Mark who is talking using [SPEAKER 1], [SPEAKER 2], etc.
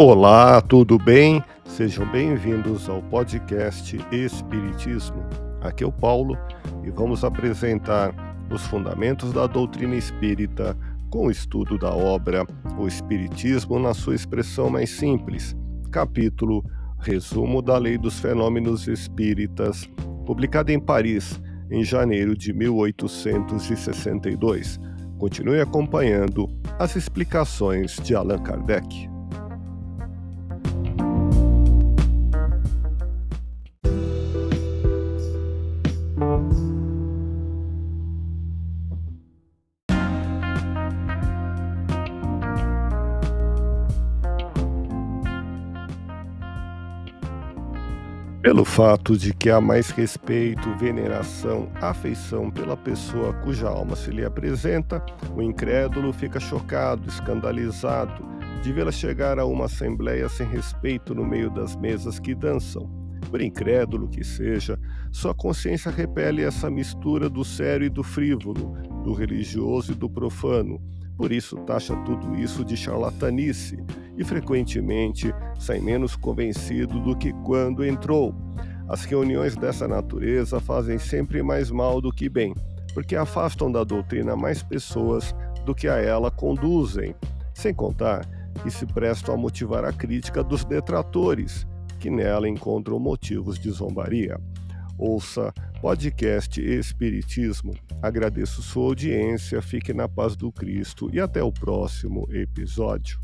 [SPEAKER 1] Olá, tudo bem? Sejam bem-vindos ao podcast Espiritismo. Aqui é o Paulo e vamos apresentar os fundamentos da doutrina espírita com o estudo da obra O Espiritismo na sua expressão mais simples, capítulo Resumo da Lei dos Fenômenos Espíritas, publicado em Paris em janeiro de 1862. Continue acompanhando as explicações de Allan Kardec. Pelo fato de que há mais respeito, veneração, afeição pela pessoa cuja alma se lhe apresenta, o incrédulo fica chocado, escandalizado de vê-la chegar a uma assembleia sem respeito no meio das mesas que dançam. Por incrédulo que seja, sua consciência repele essa mistura do sério e do frívolo, do religioso e do profano. Por isso taxa tudo isso de charlatanice e frequentemente sai menos convencido do que quando entrou. As reuniões dessa natureza fazem sempre mais mal do que bem, porque afastam da doutrina mais pessoas do que a ela conduzem, sem contar que se prestam a motivar a crítica dos detratores, que nela encontram motivos de zombaria. Ouça podcast Espiritismo. Agradeço sua audiência, fique na paz do Cristo e até o próximo episódio.